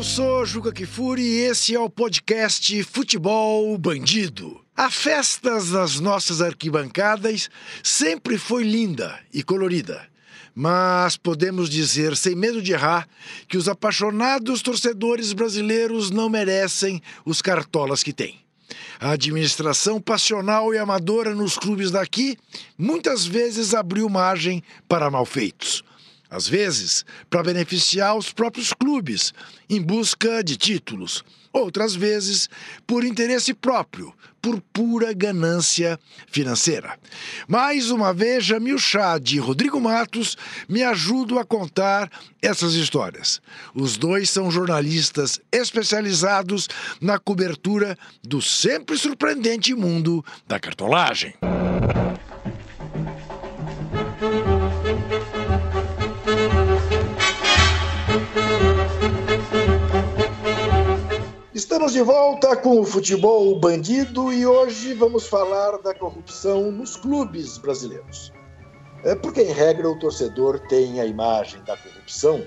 Eu sou Juca Kifuri e esse é o podcast Futebol Bandido. A festa das nossas arquibancadas sempre foi linda e colorida. Mas podemos dizer, sem medo de errar, que os apaixonados torcedores brasileiros não merecem os cartolas que têm. A administração passional e amadora nos clubes daqui muitas vezes abriu margem para malfeitos às vezes para beneficiar os próprios clubes, em busca de títulos, outras vezes por interesse próprio, por pura ganância financeira. Mais uma vez, Jamil Chá e Rodrigo Matos me ajudam a contar essas histórias. Os dois são jornalistas especializados na cobertura do sempre surpreendente mundo da cartolagem. Estamos de volta com o futebol bandido e hoje vamos falar da corrupção nos clubes brasileiros. É porque, em regra, o torcedor tem a imagem da corrupção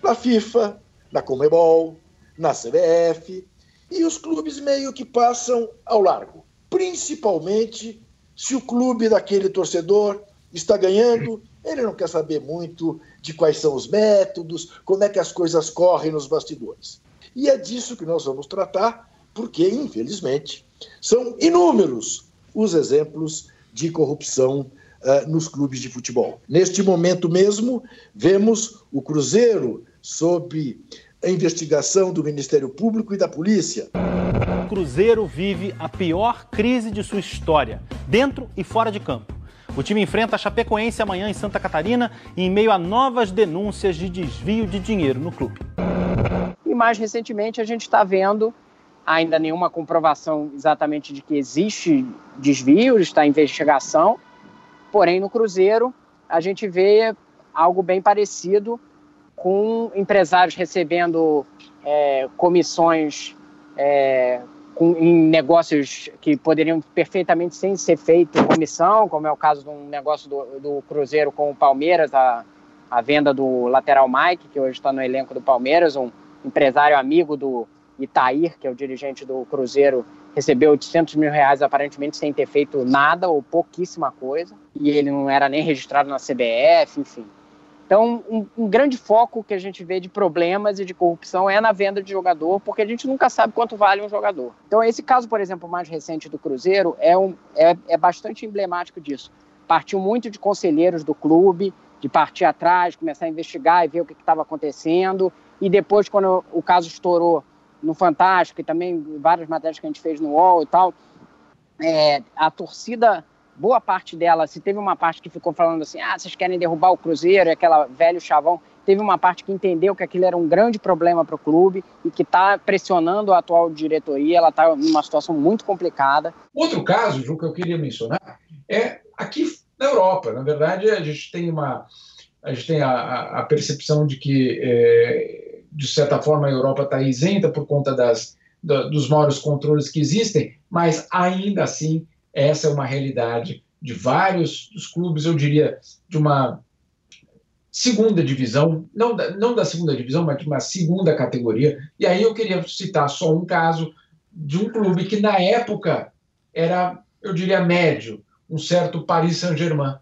na FIFA, na Comebol, na CBF e os clubes meio que passam ao largo, principalmente se o clube daquele torcedor está ganhando, ele não quer saber muito de quais são os métodos, como é que as coisas correm nos bastidores. E é disso que nós vamos tratar, porque, infelizmente, são inúmeros os exemplos de corrupção uh, nos clubes de futebol. Neste momento mesmo, vemos o Cruzeiro sob a investigação do Ministério Público e da polícia. O Cruzeiro vive a pior crise de sua história, dentro e fora de campo. O time enfrenta a Chapecoense amanhã em Santa Catarina em meio a novas denúncias de desvio de dinheiro no clube mais recentemente a gente está vendo ainda nenhuma comprovação exatamente de que existe desvio, está em investigação, porém no Cruzeiro a gente vê algo bem parecido com empresários recebendo é, comissões é, com, em negócios que poderiam perfeitamente sem ser feito comissão, como é o caso de um negócio do, do Cruzeiro com o Palmeiras, a, a venda do lateral Mike, que hoje está no elenco do Palmeiras, um, empresário amigo do Itair, que é o dirigente do Cruzeiro, recebeu 800 mil reais aparentemente sem ter feito nada ou pouquíssima coisa, e ele não era nem registrado na CBF, enfim. Então, um, um, grande foco que a gente vê de problemas e de corrupção é na venda de jogador, porque a gente nunca sabe quanto vale um jogador. Então, esse caso, por exemplo, mais recente do Cruzeiro é, um, é, é bastante emblemático disso. Partiu muito de conselheiros do clube, de partir atrás, começar a investigar e ver o que estava acontecendo, e depois, quando o caso estourou no Fantástico e também várias matérias que a gente fez no UOL e tal, é, a torcida, boa parte dela, se teve uma parte que ficou falando assim, ah, vocês querem derrubar o Cruzeiro, aquela velho chavão, teve uma parte que entendeu que aquilo era um grande problema para o clube e que está pressionando a atual diretoria, ela está numa situação muito complicada. Outro caso, Ju, que eu queria mencionar, é aqui na Europa. Na verdade, a gente tem uma a gente tem a, a percepção de que é, de certa forma, a Europa está isenta por conta das, da, dos maiores controles que existem, mas ainda assim, essa é uma realidade de vários dos clubes, eu diria, de uma segunda divisão, não da, não da segunda divisão, mas de uma segunda categoria. E aí eu queria citar só um caso de um clube que na época era, eu diria, médio, um certo Paris Saint-Germain,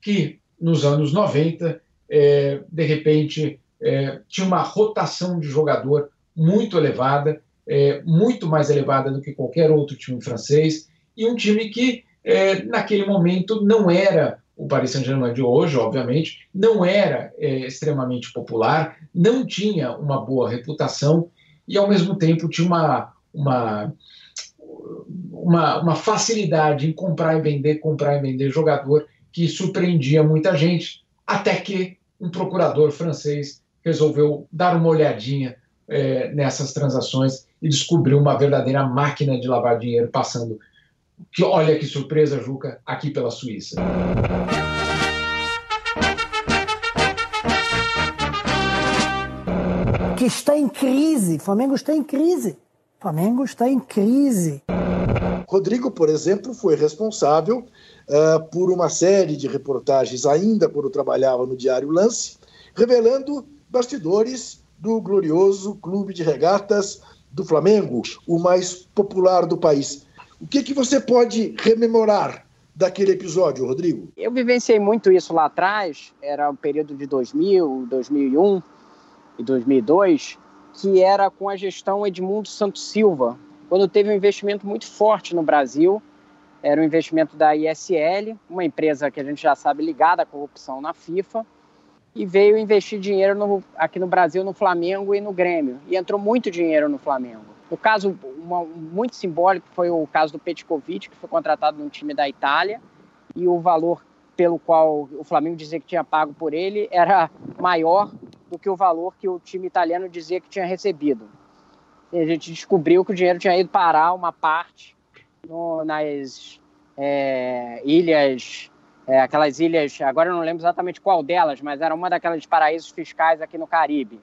que nos anos 90, é, de repente, é, tinha uma rotação de jogador muito elevada, é, muito mais elevada do que qualquer outro time francês, e um time que, é, naquele momento, não era o Paris Saint-Germain de hoje, obviamente, não era é, extremamente popular, não tinha uma boa reputação, e, ao mesmo tempo, tinha uma, uma, uma, uma facilidade em comprar e vender, comprar e vender jogador que surpreendia muita gente, até que um procurador francês resolveu dar uma olhadinha é, nessas transações e descobriu uma verdadeira máquina de lavar dinheiro passando. Que olha que surpresa, Juca, aqui pela Suíça. Que está em crise. Flamengo está em crise. Flamengo está em crise. Rodrigo, por exemplo, foi responsável uh, por uma série de reportagens, ainda quando trabalhava no Diário Lance, revelando bastidores do glorioso Clube de Regatas do Flamengo, o mais popular do país. O que, que você pode rememorar daquele episódio, Rodrigo? Eu vivenciei muito isso lá atrás, era o período de 2000, 2001 e 2002, que era com a gestão Edmundo Santos Silva, quando teve um investimento muito forte no Brasil. Era um investimento da ISL, uma empresa que a gente já sabe ligada à corrupção na FIFA, e veio investir dinheiro no, aqui no Brasil, no Flamengo e no Grêmio. E entrou muito dinheiro no Flamengo. O caso uma, muito simbólico foi o caso do Petkovic, que foi contratado num time da Itália, e o valor pelo qual o Flamengo dizia que tinha pago por ele era maior do que o valor que o time italiano dizia que tinha recebido. E a gente descobriu que o dinheiro tinha ido parar uma parte no, nas é, ilhas, é, aquelas ilhas, agora eu não lembro exatamente qual delas, mas era uma daquelas paraísos fiscais aqui no Caribe.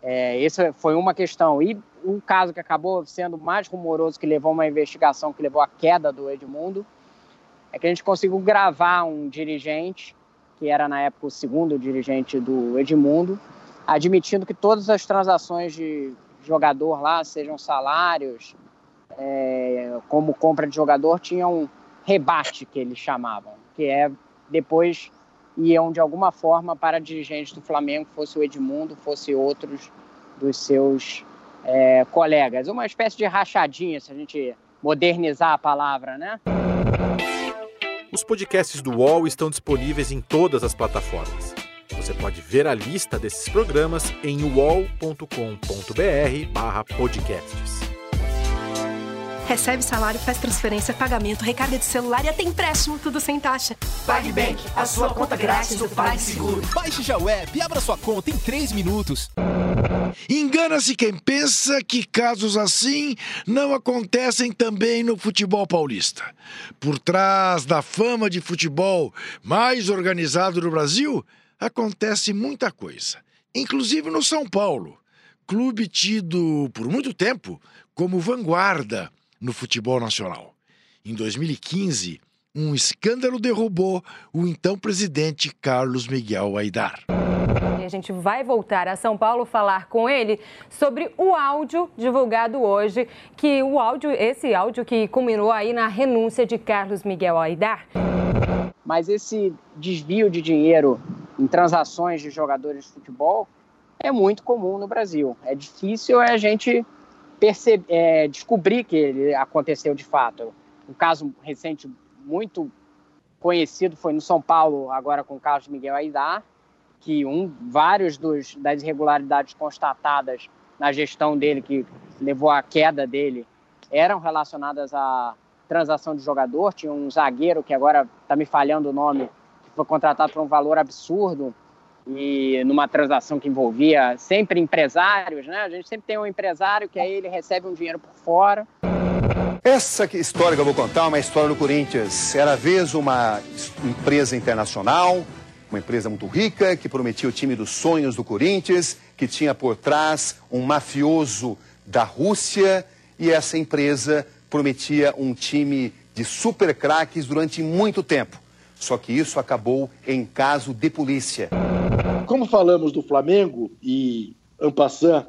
É, essa foi uma questão. E um caso que acabou sendo mais rumoroso, que levou uma investigação que levou à queda do Edmundo, é que a gente conseguiu gravar um dirigente, que era na época o segundo dirigente do Edmundo, admitindo que todas as transações de jogador lá, sejam salários, é, como compra de jogador, tinham rebate, que eles chamavam, que é depois iam de alguma forma para dirigentes do Flamengo, fosse o Edmundo, fosse outros dos seus é, colegas. Uma espécie de rachadinha, se a gente modernizar a palavra, né? Os podcasts do UOL estão disponíveis em todas as plataformas. Você pode ver a lista desses programas em uol.com.br/podcasts. Recebe salário, faz transferência, pagamento, recarga de celular e até empréstimo, tudo sem taxa. PagBank, a sua conta grátis do PagSeguro. Baixe já o app e abra sua conta em 3 minutos. Engana-se quem pensa que casos assim não acontecem também no futebol paulista. Por trás da fama de futebol mais organizado do Brasil, acontece muita coisa, inclusive no São Paulo, clube tido por muito tempo como vanguarda no futebol nacional. Em 2015, um escândalo derrubou o então presidente Carlos Miguel Aidar. E a gente vai voltar a São Paulo falar com ele sobre o áudio divulgado hoje, que o áudio, esse áudio que culminou aí na renúncia de Carlos Miguel Aidar. Mas esse desvio de dinheiro em transações de jogadores de futebol é muito comum no Brasil. É difícil a gente perceber, é, descobrir que ele aconteceu de fato. Um caso recente muito conhecido foi no São Paulo, agora com o Carlos Miguel Aidar, que um, vários dos, das irregularidades constatadas na gestão dele, que levou à queda dele, eram relacionadas à transação de jogador. Tinha um zagueiro, que agora está me falhando o nome, que foi contratado por um valor absurdo, e numa transação que envolvia sempre empresários, né? A gente sempre tem um empresário que aí ele recebe um dinheiro por fora. Essa história que eu vou contar é uma história do Corinthians. Era vez uma empresa internacional, uma empresa muito rica, que prometia o time dos sonhos do Corinthians, que tinha por trás um mafioso da Rússia, e essa empresa prometia um time de super craques durante muito tempo. Só que isso acabou em caso de polícia. Como falamos do Flamengo e Ampassan,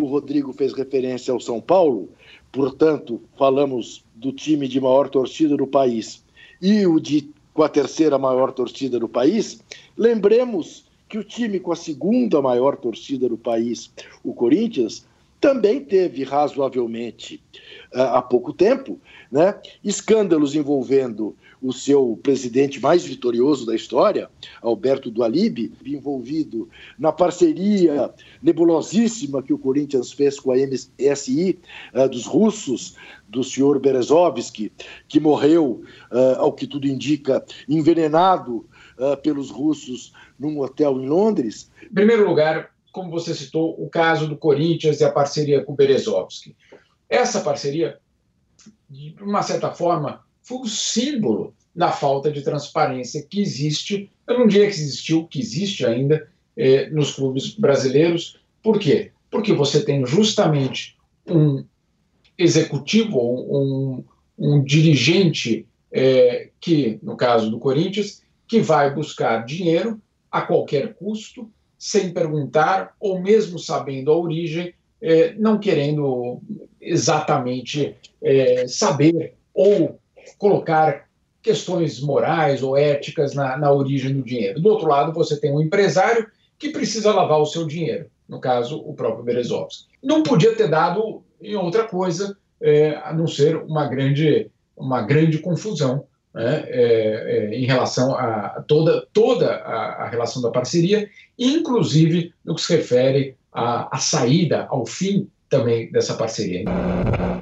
o Rodrigo fez referência ao São Paulo, portanto, falamos do time de maior torcida do país e o de com a terceira maior torcida do país, lembremos que o time com a segunda maior torcida do país, o Corinthians, também teve razoavelmente uh, há pouco tempo né, escândalos envolvendo o seu presidente mais vitorioso da história, Alberto Dualib, envolvido na parceria nebulosíssima que o Corinthians fez com a MSI uh, dos russos, do senhor Berezovsky, que morreu, uh, ao que tudo indica, envenenado uh, pelos russos num hotel em Londres. Em primeiro lugar, como você citou, o caso do Corinthians e a parceria com o Berezovsky. Essa parceria, de uma certa forma, foi o símbolo da falta de transparência que existe, eu não diria que existiu, que existe ainda eh, nos clubes brasileiros. Por quê? Porque você tem justamente um executivo, um, um dirigente eh, que, no caso do Corinthians, que vai buscar dinheiro a qualquer custo sem perguntar, ou mesmo sabendo a origem, é, não querendo exatamente saber ou colocar questões morais ou éticas na, na origem do dinheiro. Do outro lado, você tem um empresário que precisa lavar o seu dinheiro, no caso, o próprio Berezovski. Não podia ter dado em outra coisa, é, a não ser uma grande, uma grande confusão né, é, é, em relação a toda, toda a, a, relação da parceria, inclusive no que se refere à, à saída, ao fim também dessa parceria.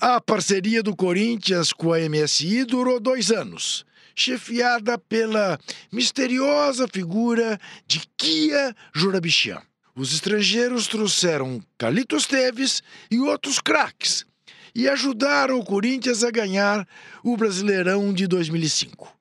A parceria do Corinthians com a MSI durou dois anos, chefiada pela misteriosa figura de Kia Jurabichian. Os estrangeiros trouxeram Carlitos Teves e outros craques e ajudaram o Corinthians a ganhar o Brasileirão de 2005.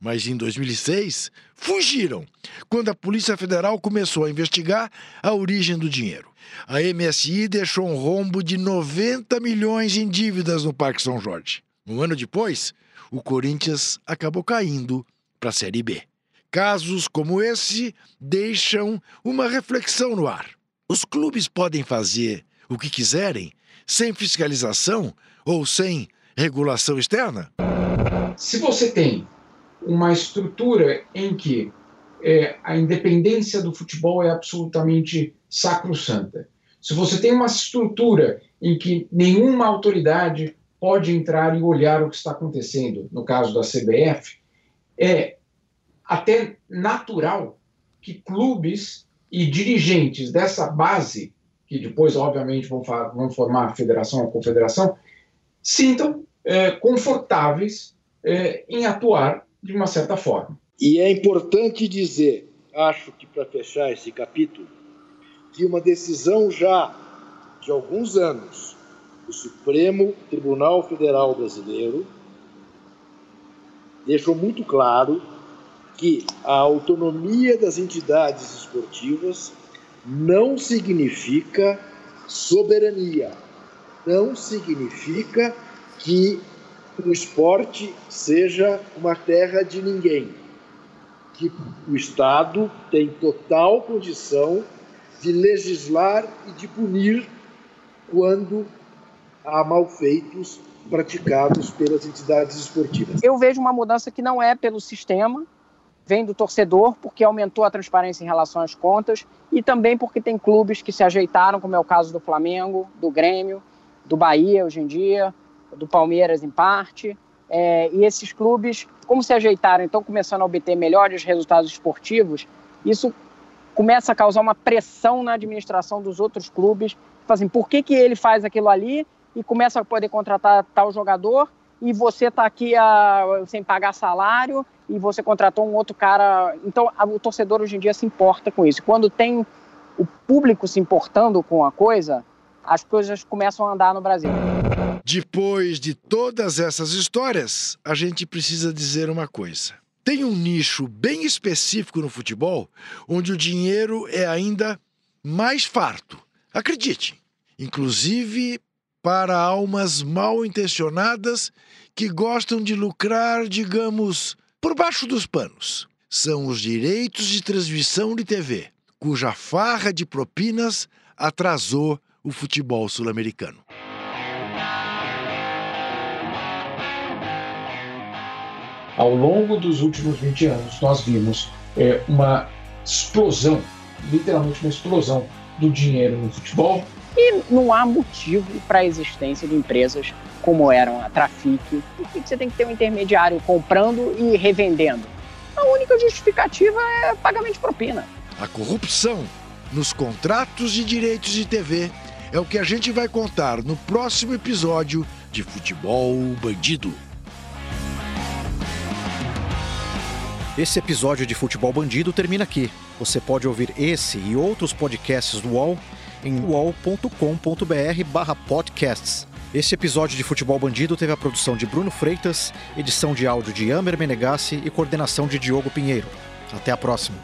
Mas em 2006, fugiram quando a Polícia Federal começou a investigar a origem do dinheiro. A MSI deixou um rombo de 90 milhões em dívidas no Parque São Jorge. Um ano depois, o Corinthians acabou caindo para a Série B. Casos como esse deixam uma reflexão no ar. Os clubes podem fazer o que quiserem sem fiscalização ou sem regulação externa? Se você tem uma estrutura em que é, a independência do futebol é absolutamente sacrossanta, se você tem uma estrutura em que nenhuma autoridade pode entrar e olhar o que está acontecendo, no caso da CBF, é até natural que clubes e dirigentes dessa base, que depois, obviamente, vão, vão formar a federação, a confederação, sintam é, confortáveis é, em atuar de uma certa forma. E é importante dizer, acho que para fechar esse capítulo, que uma decisão já de alguns anos do Supremo Tribunal Federal Brasileiro deixou muito claro que a autonomia das entidades esportivas não significa soberania, não significa que o esporte seja uma terra de ninguém, que o Estado tem total condição de legislar e de punir quando há malfeitos praticados pelas entidades esportivas. Eu vejo uma mudança que não é pelo sistema, vem do torcedor, porque aumentou a transparência em relação às contas e também porque tem clubes que se ajeitaram, como é o caso do Flamengo, do Grêmio, do Bahia hoje em dia, do Palmeiras em parte. É, e esses clubes, como se ajeitaram, então começando a obter melhores resultados esportivos, isso começa a causar uma pressão na administração dos outros clubes. Assim, por que, que ele faz aquilo ali e começa a poder contratar tal jogador e você está aqui a, sem pagar salário e você contratou um outro cara. Então, a, o torcedor hoje em dia se importa com isso. Quando tem o público se importando com a coisa, as coisas começam a andar no Brasil. Depois de todas essas histórias, a gente precisa dizer uma coisa. Tem um nicho bem específico no futebol onde o dinheiro é ainda mais farto. Acredite, inclusive para almas mal intencionadas que gostam de lucrar, digamos, por baixo dos panos. São os direitos de transmissão de TV, cuja farra de propinas atrasou o futebol sul-americano. Ao longo dos últimos 20 anos, nós vimos é, uma explosão, literalmente uma explosão do dinheiro no futebol. E não há motivo para a existência de empresas como eram a Trafic. Por que você tem que ter um intermediário comprando e revendendo? A única justificativa é pagamento de propina. A corrupção nos contratos de direitos de TV é o que a gente vai contar no próximo episódio de Futebol Bandido. Esse episódio de Futebol Bandido termina aqui. Você pode ouvir esse e outros podcasts do UOL em uol.com.br/podcasts. Este episódio de Futebol Bandido teve a produção de Bruno Freitas, edição de áudio de Amer Menegassi e coordenação de Diogo Pinheiro. Até a próxima.